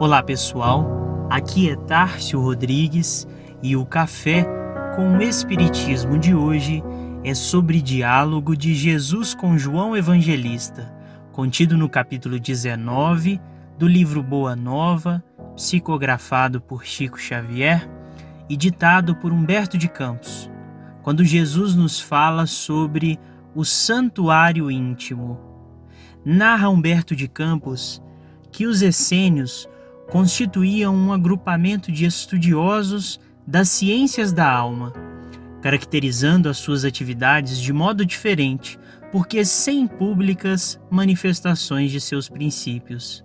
Olá pessoal, aqui é Tárcio Rodrigues e o café com o Espiritismo de hoje é sobre diálogo de Jesus com João Evangelista, contido no capítulo 19 do livro Boa Nova, psicografado por Chico Xavier e ditado por Humberto de Campos, quando Jesus nos fala sobre o santuário íntimo. Narra Humberto de Campos que os essênios constituíam um agrupamento de estudiosos das ciências da alma, caracterizando as suas atividades de modo diferente, porque sem públicas manifestações de seus princípios.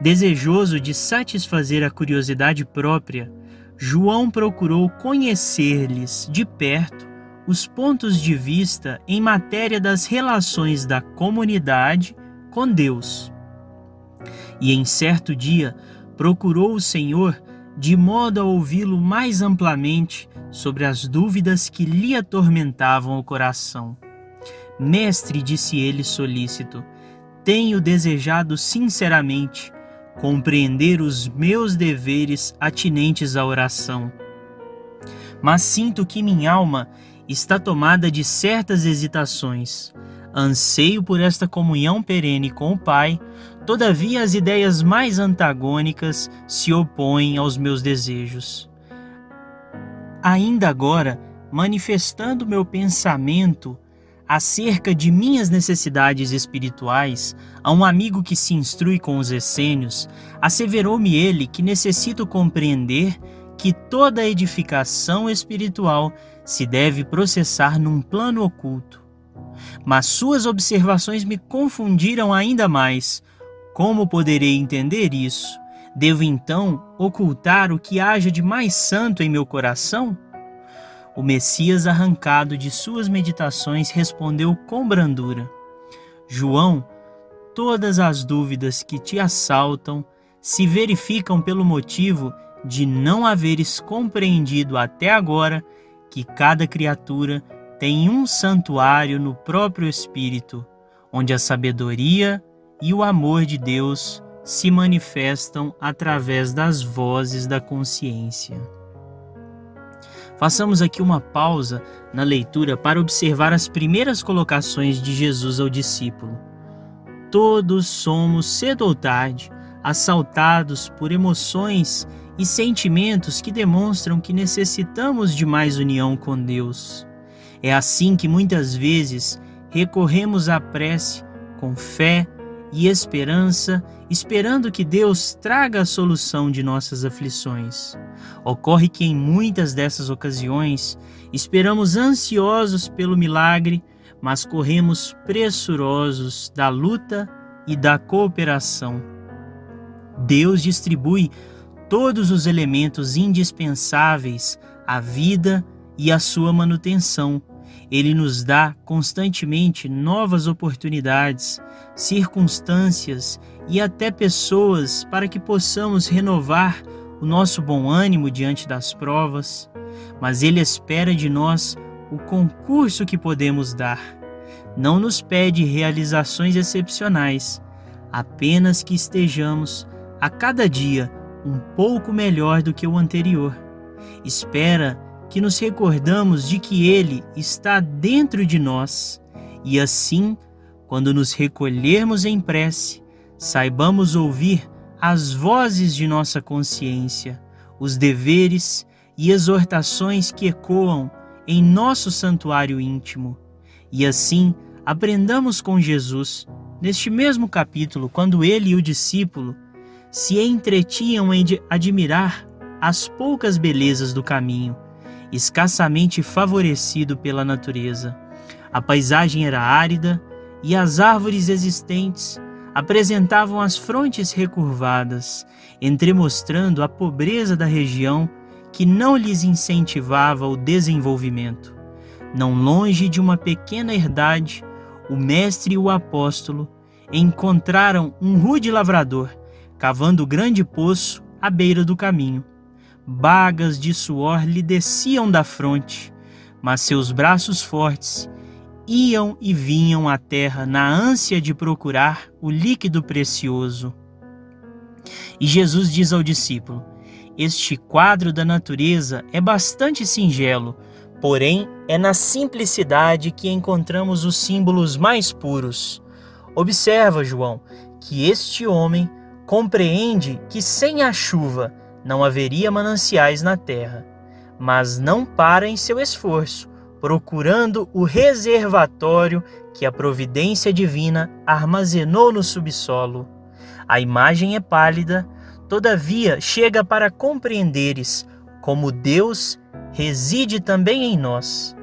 Desejoso de satisfazer a curiosidade própria, João procurou conhecer-lhes de perto os pontos de vista em matéria das relações da comunidade com Deus. E em certo dia procurou o Senhor de modo a ouvi-lo mais amplamente sobre as dúvidas que lhe atormentavam o coração. Mestre, disse ele solícito, tenho desejado sinceramente compreender os meus deveres atinentes à oração. Mas sinto que minha alma está tomada de certas hesitações. Anseio por esta comunhão perene com o Pai, Todavia, as ideias mais antagônicas se opõem aos meus desejos. Ainda agora, manifestando meu pensamento acerca de minhas necessidades espirituais a um amigo que se instrui com os essênios, asseverou-me ele que necessito compreender que toda edificação espiritual se deve processar num plano oculto. Mas suas observações me confundiram ainda mais, como poderei entender isso? Devo então ocultar o que haja de mais santo em meu coração? O Messias, arrancado de suas meditações, respondeu com brandura: João, todas as dúvidas que te assaltam se verificam pelo motivo de não haveres compreendido até agora que cada criatura tem um santuário no próprio espírito, onde a sabedoria, e o amor de Deus se manifestam através das vozes da consciência. Façamos aqui uma pausa na leitura para observar as primeiras colocações de Jesus ao discípulo. Todos somos, cedo ou tarde, assaltados por emoções e sentimentos que demonstram que necessitamos de mais união com Deus. É assim que muitas vezes recorremos à prece com fé e esperança, esperando que Deus traga a solução de nossas aflições. Ocorre que em muitas dessas ocasiões esperamos ansiosos pelo milagre, mas corremos pressurosos da luta e da cooperação. Deus distribui todos os elementos indispensáveis à vida e à sua manutenção ele nos dá constantemente novas oportunidades, circunstâncias e até pessoas para que possamos renovar o nosso bom ânimo diante das provas, mas Ele espera de nós o concurso que podemos dar. Não nos pede realizações excepcionais, apenas que estejamos a cada dia um pouco melhor do que o anterior. Espera que nos recordamos de que Ele está dentro de nós e assim, quando nos recolhermos em prece, saibamos ouvir as vozes de nossa consciência, os deveres e exortações que ecoam em nosso santuário íntimo. E assim, aprendamos com Jesus, neste mesmo capítulo, quando ele e o discípulo se entretinham em admirar as poucas belezas do caminho escassamente favorecido pela natureza. A paisagem era árida e as árvores existentes apresentavam as frontes recurvadas, entremostrando a pobreza da região que não lhes incentivava o desenvolvimento. Não longe de uma pequena herdade, o mestre e o apóstolo encontraram um rude lavrador cavando grande poço à beira do caminho. Bagas de suor lhe desciam da fronte, mas seus braços fortes iam e vinham à terra na ânsia de procurar o líquido precioso. E Jesus diz ao discípulo: Este quadro da natureza é bastante singelo, porém é na simplicidade que encontramos os símbolos mais puros. Observa, João, que este homem compreende que sem a chuva não haveria mananciais na terra, mas não para em seu esforço, procurando o reservatório que a providência divina armazenou no subsolo. A imagem é pálida, todavia chega para compreenderes como Deus reside também em nós.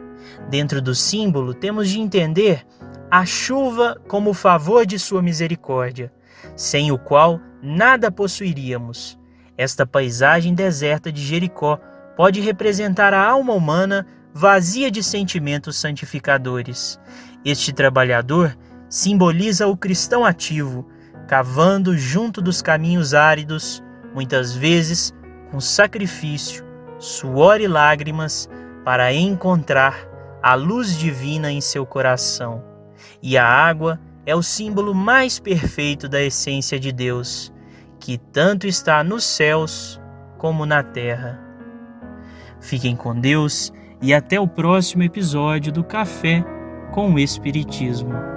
Dentro do símbolo, temos de entender a chuva como favor de sua misericórdia, sem o qual nada possuiríamos. Esta paisagem deserta de Jericó pode representar a alma humana vazia de sentimentos santificadores. Este trabalhador simboliza o cristão ativo, cavando junto dos caminhos áridos, muitas vezes com sacrifício, suor e lágrimas, para encontrar a luz divina em seu coração. E a água é o símbolo mais perfeito da essência de Deus, que tanto está nos céus como na terra. Fiquem com Deus e até o próximo episódio do Café com o Espiritismo.